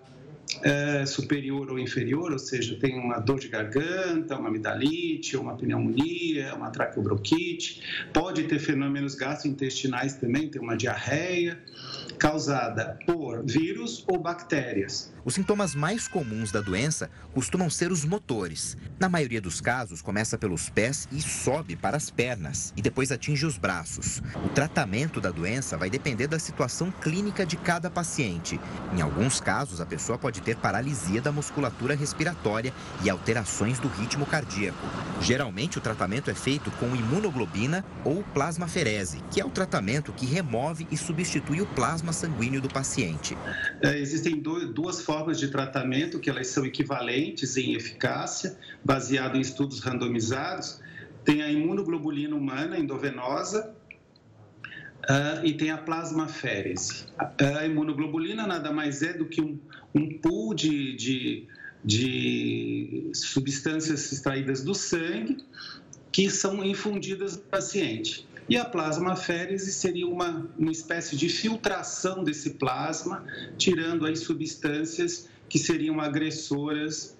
é, superior ou inferior, ou seja, tem uma dor de garganta, uma amidalite, uma pneumonia, uma traqueobronquite, pode ter fenômenos gastrointestinais também, tem uma diarreia causada por vírus ou bactérias. Os sintomas mais comuns da doença costumam ser os motores. Na maioria dos casos, começa pelos pés e sobe para as pernas e depois atinge os braços. O tratamento da doença vai depender da situação clínica de cada paciente. Em alguns casos, a pessoa pode ter paralisia da musculatura respiratória e alterações do ritmo cardíaco. Geralmente, o tratamento é feito com imunoglobina ou plasmaferese, que é o tratamento que remove e substitui o plasma sanguíneo do paciente. É, existem duas formas formas de tratamento que elas são equivalentes em eficácia, baseado em estudos randomizados. Tem a imunoglobulina humana endovenosa, Uh, e tem a plasmaférese. A imunoglobulina nada mais é do que um, um pool de, de, de, substâncias extraídas do sangue que são infundidas no paciente. E a plasmaférese seria uma, uma espécie de filtração desse plasma, tirando as substâncias que seriam agressoras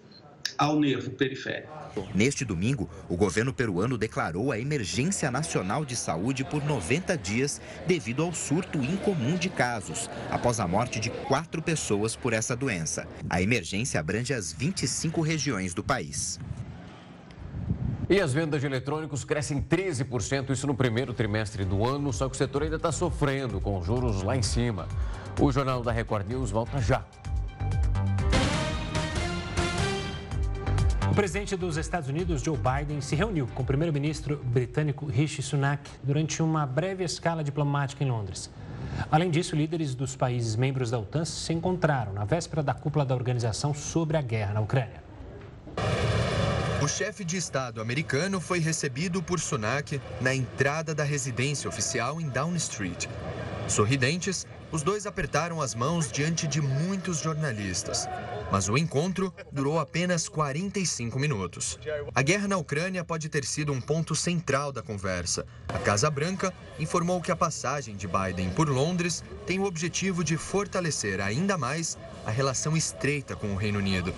ao nervo periférico. Neste domingo, o governo peruano declarou a emergência nacional de saúde por 90 dias devido ao surto incomum de casos, após a morte de quatro pessoas por essa doença. A emergência abrange as 25 regiões do país. E as vendas de eletrônicos crescem 13%, isso no primeiro trimestre do ano, só que o setor ainda está sofrendo com juros lá em cima. O Jornal da Record News volta já. O presidente dos Estados Unidos, Joe Biden, se reuniu com o primeiro-ministro britânico Rishi Sunak durante uma breve escala diplomática em Londres. Além disso, líderes dos países membros da OTAN se encontraram na véspera da cúpula da organização sobre a guerra na Ucrânia. O chefe de Estado americano foi recebido por Sunak na entrada da residência oficial em Down Street. Sorridentes, os dois apertaram as mãos diante de muitos jornalistas. Mas o encontro durou apenas 45 minutos. A guerra na Ucrânia pode ter sido um ponto central da conversa. A Casa Branca informou que a passagem de Biden por Londres tem o objetivo de fortalecer ainda mais a relação estreita com o Reino Unido.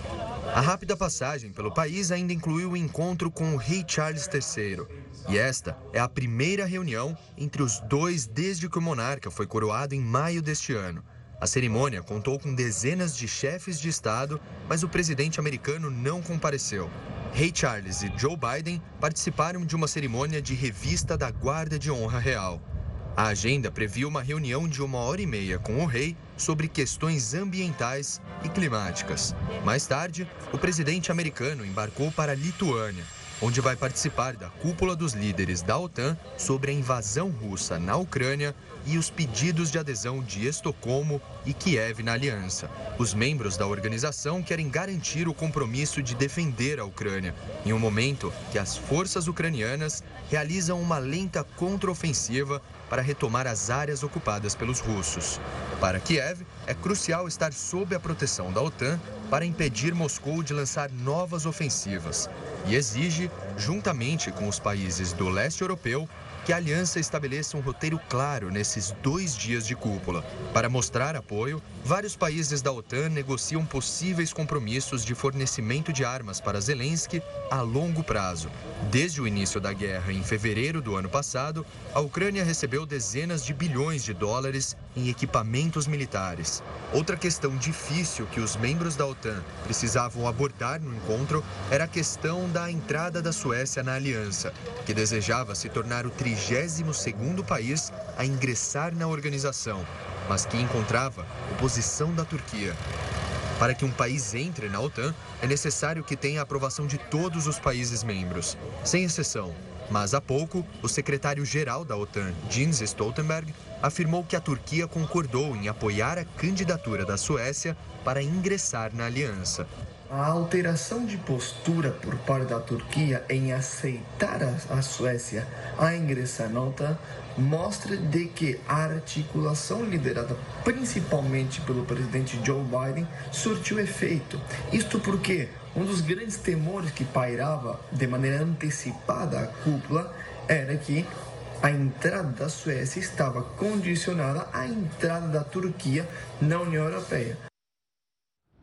A rápida passagem pelo país ainda incluiu o encontro com o rei Charles III. E esta é a primeira reunião entre os dois desde que o monarca foi coroado em maio deste ano. A cerimônia contou com dezenas de chefes de Estado, mas o presidente americano não compareceu. Rei Charles e Joe Biden participaram de uma cerimônia de revista da Guarda de Honra Real. A agenda previa uma reunião de uma hora e meia com o rei sobre questões ambientais e climáticas. Mais tarde, o presidente americano embarcou para a Lituânia, onde vai participar da cúpula dos líderes da OTAN sobre a invasão russa na Ucrânia e os pedidos de adesão de Estocolmo e Kiev na aliança. Os membros da organização querem garantir o compromisso de defender a Ucrânia, em um momento que as forças ucranianas realizam uma lenta contraofensiva para retomar as áreas ocupadas pelos russos. Para Kiev, é crucial estar sob a proteção da OTAN para impedir Moscou de lançar novas ofensivas e exige, juntamente com os países do leste europeu, que a aliança estabeleça um roteiro claro nesses dois dias de cúpula. Para mostrar apoio, vários países da OTAN negociam possíveis compromissos de fornecimento de armas para Zelensky a longo prazo. Desde o início da guerra, em fevereiro do ano passado, a Ucrânia recebeu dezenas de bilhões de dólares em equipamentos militares. Outra questão difícil que os membros da OTAN precisavam abordar no encontro era a questão da entrada da Suécia na aliança, que desejava se tornar o 32º país a ingressar na organização, mas que encontrava oposição da Turquia. Para que um país entre na OTAN, é necessário que tenha a aprovação de todos os países membros, sem exceção. Mas há pouco, o secretário-geral da OTAN, Jens Stoltenberg, afirmou que a Turquia concordou em apoiar a candidatura da Suécia para ingressar na aliança. A alteração de postura por parte da Turquia em aceitar a Suécia a ingressar na OTAN mostra de que a articulação liderada principalmente pelo presidente Joe Biden surtiu efeito. Isto porque um dos grandes temores que pairava de maneira antecipada a cúpula era que a entrada da Suécia estava condicionada à entrada da Turquia na União Europeia.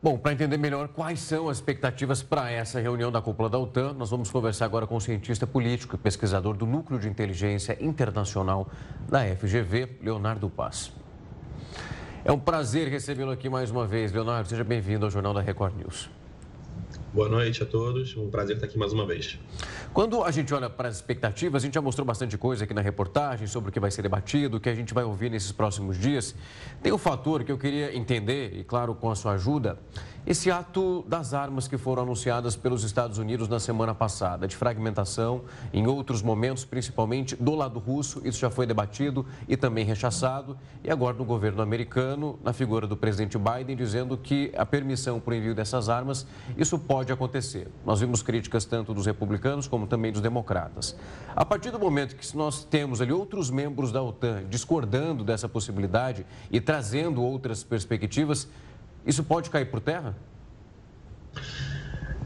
Bom, para entender melhor quais são as expectativas para essa reunião da cúpula da OTAN, nós vamos conversar agora com o cientista político e pesquisador do Núcleo de Inteligência Internacional da FGV, Leonardo Paz. É um prazer recebê-lo aqui mais uma vez. Leonardo, seja bem-vindo ao Jornal da Record News. Boa noite a todos, um prazer estar aqui mais uma vez. Quando a gente olha para as expectativas, a gente já mostrou bastante coisa aqui na reportagem sobre o que vai ser debatido, o que a gente vai ouvir nesses próximos dias. Tem um fator que eu queria entender, e claro, com a sua ajuda, esse ato das armas que foram anunciadas pelos Estados Unidos na semana passada, de fragmentação, em outros momentos, principalmente do lado russo, isso já foi debatido e também rechaçado, e agora no governo americano, na figura do presidente Biden, dizendo que a permissão para o envio dessas armas, isso pode acontecer. Nós vimos críticas tanto dos republicanos como também dos democratas. A partir do momento que nós temos ali outros membros da OTAN discordando dessa possibilidade e trazendo outras perspectivas, isso pode cair por terra?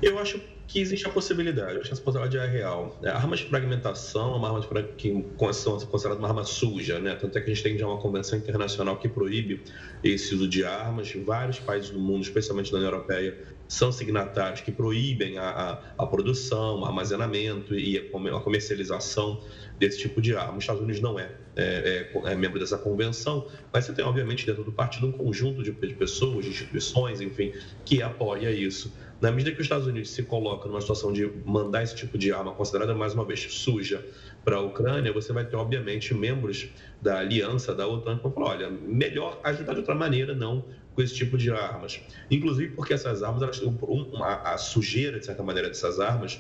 Eu acho que existe a possibilidade, acho que essa possibilidade é real. A arma de fragmentação é uma arma de, que são considerada uma arma suja, né? Tanto é que a gente tem já uma convenção internacional que proíbe esse uso de armas. Vários países do mundo, especialmente da União Europeia, são signatários que proíbem a, a, a produção, armazenamento e a comercialização desse tipo de arma. Os Estados Unidos não é, é, é, é membro dessa convenção, mas você tem, obviamente, dentro do partido um conjunto de, de pessoas, de instituições, enfim, que apoia isso. Na medida que os Estados Unidos se colocam numa situação de mandar esse tipo de arma considerada, mais uma vez, suja para a Ucrânia, você vai ter, obviamente, membros da aliança da OTAN que vão falar: olha, melhor ajudar de outra maneira, não com esse tipo de armas. Inclusive porque essas armas, elas uma, a sujeira, de certa maneira, dessas armas,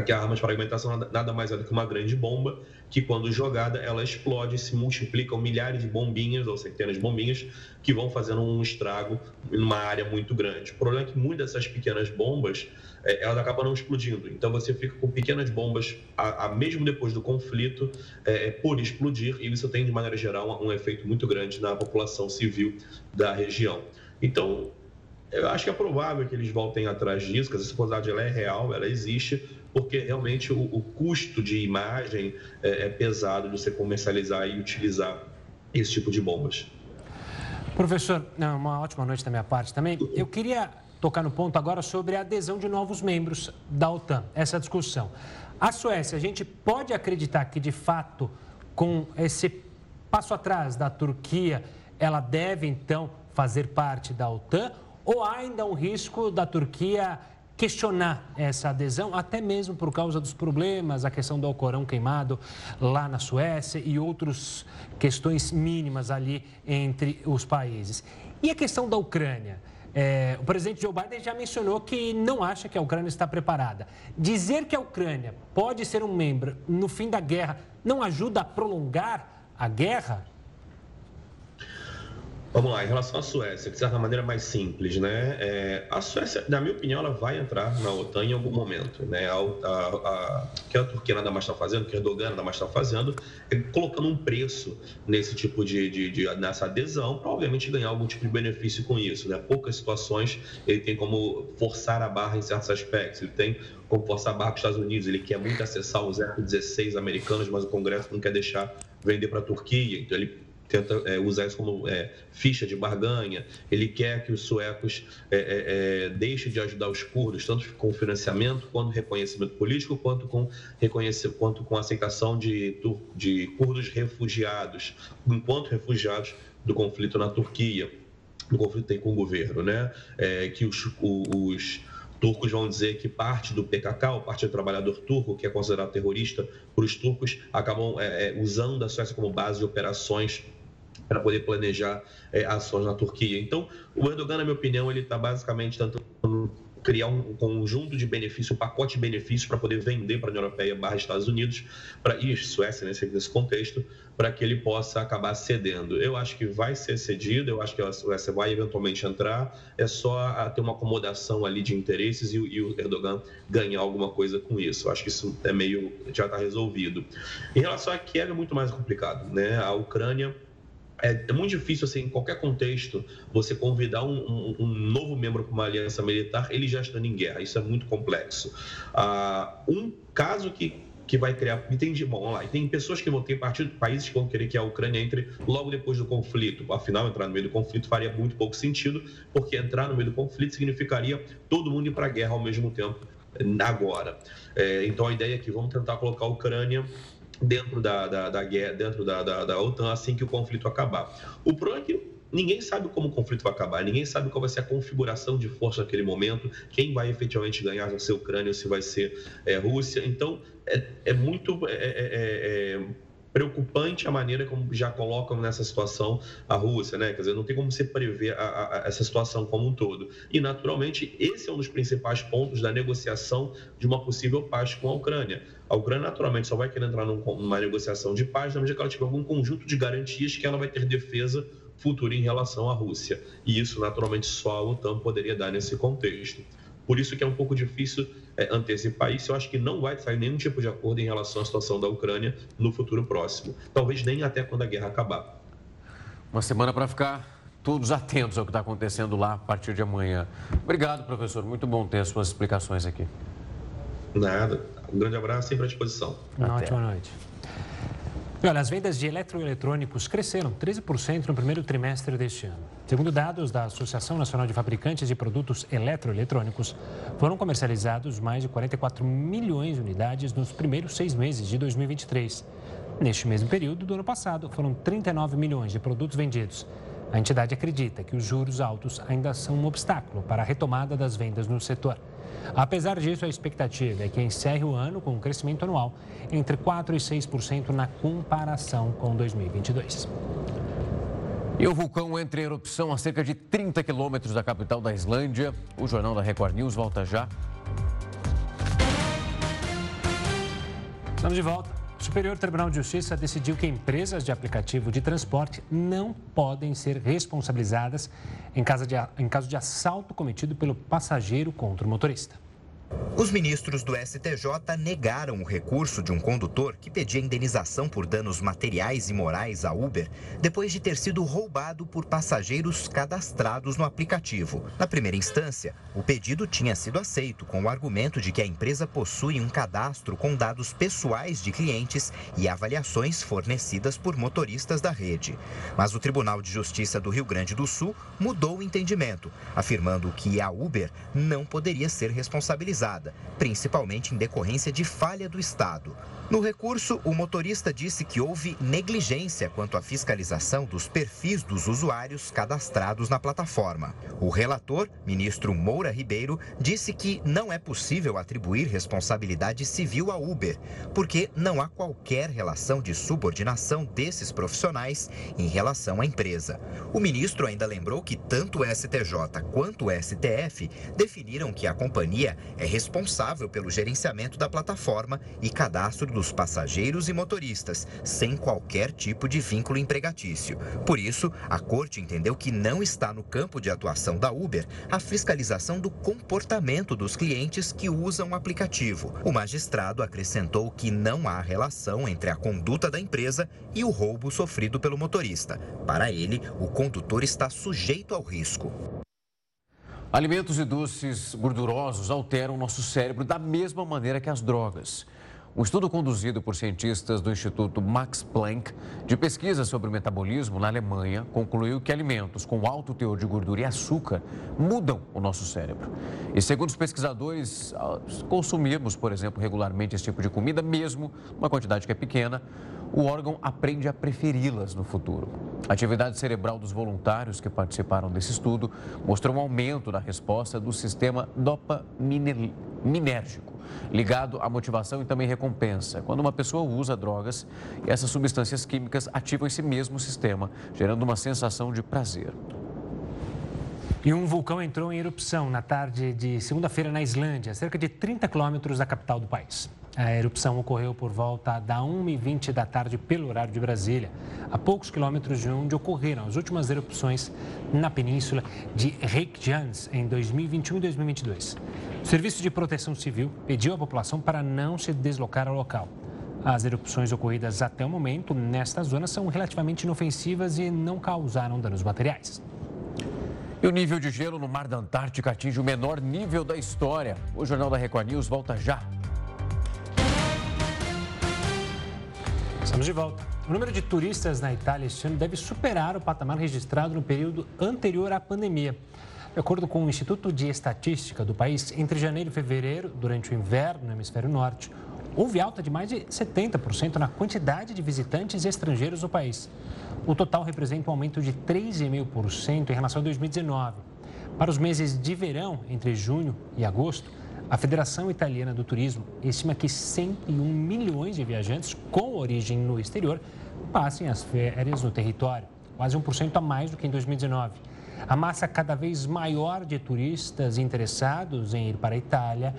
que a arma de fragmentação nada mais é do que uma grande bomba que quando jogada ela explode se multiplicam milhares de bombinhas ou centenas de bombinhas que vão fazendo um estrago numa área muito grande. O problema é que muitas dessas pequenas bombas é, elas acabam não explodindo. Então você fica com pequenas bombas, a, a mesmo depois do conflito, é, é por explodir, e isso tem, de maneira geral, um, um efeito muito grande na população civil da região. Então, eu acho que é provável que eles voltem atrás disso, que essa possibilidade ela é real, ela existe, porque realmente o, o custo de imagem é, é pesado de você comercializar e utilizar esse tipo de bombas. Professor, uma ótima noite da minha parte também. Eu queria tocar no ponto agora sobre a adesão de novos membros da OTAN, essa discussão. A Suécia, a gente pode acreditar que, de fato, com esse passo atrás da Turquia, ela deve, então, fazer parte da OTAN? Ou há ainda um risco da Turquia questionar essa adesão, até mesmo por causa dos problemas, a questão do Alcorão queimado lá na Suécia e outras questões mínimas ali entre os países. E a questão da Ucrânia? É, o presidente Joe Biden já mencionou que não acha que a Ucrânia está preparada. Dizer que a Ucrânia pode ser um membro no fim da guerra não ajuda a prolongar a guerra? Vamos lá, em relação à Suécia, de certa maneira é mais simples, né? É, a Suécia, na minha opinião, ela vai entrar na OTAN em algum momento, né? A, a, a que a Turquia nada mais está fazendo, que Erdogan nada mais está fazendo, é colocando um preço nesse tipo de, de, de, nessa adesão, para obviamente ganhar algum tipo de benefício com isso, né? Poucas situações ele tem como forçar a barra em certos aspectos, ele tem como forçar a barra com os Estados Unidos, ele quer muito acessar os F-16 americanos, mas o Congresso não quer deixar vender para a Turquia, então ele tenta é, usar isso como é, ficha de barganha. Ele quer que os suecos é, é, é deixem de ajudar os curdos, tanto com financiamento, quanto reconhecimento político, quanto com, reconhecimento, quanto com aceitação de, de curdos refugiados, enquanto refugiados do conflito na Turquia, do conflito tem com o governo, né? É, que os, os turcos vão dizer que parte do PKK, o Partido Trabalhador Turco, que é considerado terrorista por os turcos, acabam é, usando a Suécia como base de operações para poder planejar é, ações na Turquia. Então, o Erdogan, na minha opinião, ele está basicamente tentando criar um conjunto de benefícios, um pacote de benefícios para poder vender para a União Europeia barra Estados Unidos para e Suécia nesse, nesse contexto para que ele possa acabar cedendo. Eu acho que vai ser cedido, eu acho que a Suécia vai eventualmente entrar, é só ter uma acomodação ali de interesses e, e o Erdogan ganhar alguma coisa com isso. Eu acho que isso é meio já está resolvido. Em relação a Kiev é muito mais complicado, né? A Ucrânia é, é, muito difícil, assim, em qualquer contexto, você convidar um, um, um novo membro para uma aliança militar, ele já estando em guerra. Isso é muito complexo. Ah, um caso que, que vai criar. Entendi, bom, lá. tem pessoas que vão ter partido, países que vão querer que a Ucrânia entre logo depois do conflito. Afinal, entrar no meio do conflito faria muito pouco sentido, porque entrar no meio do conflito significaria todo mundo ir para a guerra ao mesmo tempo agora. É, então a ideia é que vamos tentar colocar a Ucrânia dentro da, da, da guerra, dentro da, da, da OTAN assim que o conflito acabar. O problema é que ninguém sabe como o conflito vai acabar, ninguém sabe qual vai ser a configuração de força naquele momento, quem vai efetivamente ganhar, vai ser Ucrânia ou se vai ser é, Rússia. Então, é, é muito. É, é, é preocupante a maneira como já colocam nessa situação a Rússia, né? Quer dizer, não tem como você prever a, a, essa situação como um todo. E, naturalmente, esse é um dos principais pontos da negociação de uma possível paz com a Ucrânia. A Ucrânia, naturalmente, só vai querer entrar numa negociação de paz na medida que ela tiver algum conjunto de garantias que ela vai ter defesa futura em relação à Rússia. E isso, naturalmente, só a OTAN poderia dar nesse contexto. Por isso que é um pouco difícil é, antecipar isso. Eu acho que não vai sair nenhum tipo de acordo em relação à situação da Ucrânia no futuro próximo. Talvez nem até quando a guerra acabar. Uma semana para ficar todos atentos ao que está acontecendo lá a partir de amanhã. Obrigado, professor. Muito bom ter as suas explicações aqui. Nada. Um grande abraço, sempre à disposição. Uma ótima noite. E olha, as vendas de eletroeletrônicos cresceram 13% no primeiro trimestre deste ano. Segundo dados da Associação Nacional de Fabricantes de Produtos Eletroeletrônicos, foram comercializados mais de 44 milhões de unidades nos primeiros seis meses de 2023. Neste mesmo período do ano passado, foram 39 milhões de produtos vendidos. A entidade acredita que os juros altos ainda são um obstáculo para a retomada das vendas no setor. Apesar disso, a expectativa é que encerre o ano com um crescimento anual entre 4% e 6% na comparação com 2022. E o vulcão entra em erupção a cerca de 30 quilômetros da capital da Islândia. O Jornal da Record News volta já. Estamos de volta. O Superior Tribunal de Justiça decidiu que empresas de aplicativo de transporte não podem ser responsabilizadas em caso de, em caso de assalto cometido pelo passageiro contra o motorista. Os ministros do STJ negaram o recurso de um condutor que pedia indenização por danos materiais e morais à Uber depois de ter sido roubado por passageiros cadastrados no aplicativo. Na primeira instância, o pedido tinha sido aceito com o argumento de que a empresa possui um cadastro com dados pessoais de clientes e avaliações fornecidas por motoristas da rede. Mas o Tribunal de Justiça do Rio Grande do Sul mudou o entendimento, afirmando que a Uber não poderia ser responsabilizada principalmente em decorrência de falha do Estado. No recurso, o motorista disse que houve negligência quanto à fiscalização dos perfis dos usuários cadastrados na plataforma. O relator, ministro Moura Ribeiro, disse que não é possível atribuir responsabilidade civil à Uber, porque não há qualquer relação de subordinação desses profissionais em relação à empresa. O ministro ainda lembrou que tanto o STJ quanto o STF definiram que a companhia é responsável pelo gerenciamento da plataforma e cadastro dos passageiros e motoristas, sem qualquer tipo de vínculo empregatício. Por isso, a corte entendeu que não está no campo de atuação da Uber a fiscalização do comportamento dos clientes que usam o aplicativo. O magistrado acrescentou que não há relação entre a conduta da empresa e o roubo sofrido pelo motorista. Para ele, o condutor está sujeito ao risco. Alimentos e doces gordurosos alteram nosso cérebro da mesma maneira que as drogas. Um estudo conduzido por cientistas do Instituto Max Planck de pesquisa sobre o metabolismo na Alemanha concluiu que alimentos com alto teor de gordura e açúcar mudam o nosso cérebro. E segundo os pesquisadores, consumirmos, por exemplo, regularmente esse tipo de comida, mesmo uma quantidade que é pequena, o órgão aprende a preferi-las no futuro. A atividade cerebral dos voluntários que participaram desse estudo mostrou um aumento na resposta do sistema dopaminérgico, ligado à motivação e também recompensa. Quando uma pessoa usa drogas, essas substâncias químicas ativam esse mesmo sistema, gerando uma sensação de prazer. E um vulcão entrou em erupção na tarde de segunda-feira na Islândia, cerca de 30 quilômetros da capital do país. A erupção ocorreu por volta da 1h20 da tarde pelo horário de Brasília, a poucos quilômetros de onde ocorreram as últimas erupções na península de Reykjanes em 2021 e 2022. O Serviço de Proteção Civil pediu à população para não se deslocar ao local. As erupções ocorridas até o momento nesta zona são relativamente inofensivas e não causaram danos materiais. E o nível de gelo no Mar da Antártica atinge o menor nível da história. O Jornal da Record News volta já. Estamos de volta. O número de turistas na Itália este ano deve superar o patamar registrado no período anterior à pandemia. De acordo com o Instituto de Estatística do país, entre janeiro e fevereiro, durante o inverno no hemisfério norte, houve alta de mais de 70% na quantidade de visitantes estrangeiros no país. O total representa um aumento de 3,5% em relação a 2019. Para os meses de verão, entre junho e agosto, a Federação Italiana do Turismo estima que 101 milhões de viajantes com origem no exterior passem as férias no território, quase 1% a mais do que em 2019. A massa cada vez maior de turistas interessados em ir para a Itália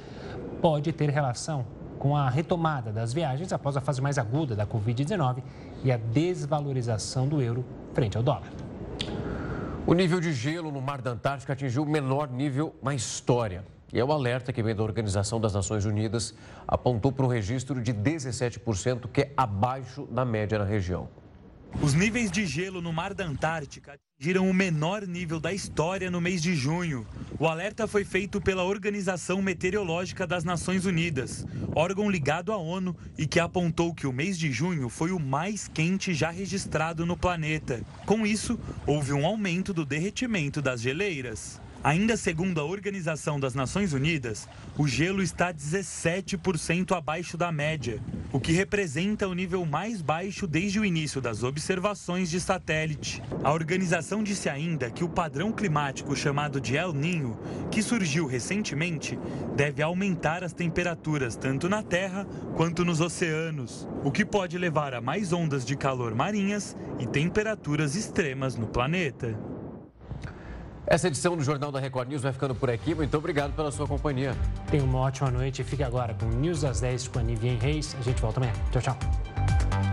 pode ter relação com a retomada das viagens após a fase mais aguda da Covid-19 e a desvalorização do euro frente ao dólar. O nível de gelo no Mar da Antártica atingiu o menor nível na história. E é o alerta que vem da Organização das Nações Unidas apontou para um registro de 17%, que é abaixo da média na região. Os níveis de gelo no Mar da Antártica atingiram o menor nível da história no mês de junho. O alerta foi feito pela Organização Meteorológica das Nações Unidas, órgão ligado à ONU e que apontou que o mês de junho foi o mais quente já registrado no planeta. Com isso, houve um aumento do derretimento das geleiras. Ainda segundo a Organização das Nações Unidas, o gelo está 17% abaixo da média, o que representa o nível mais baixo desde o início das observações de satélite. A organização disse ainda que o padrão climático chamado de El Ninho, que surgiu recentemente, deve aumentar as temperaturas tanto na Terra quanto nos oceanos, o que pode levar a mais ondas de calor marinhas e temperaturas extremas no planeta. Essa edição do Jornal da Record News vai ficando por aqui. Muito obrigado pela sua companhia. Tenha uma ótima noite. Fique agora com News das 10 com a Nivien Reis. A gente volta amanhã. Tchau, tchau.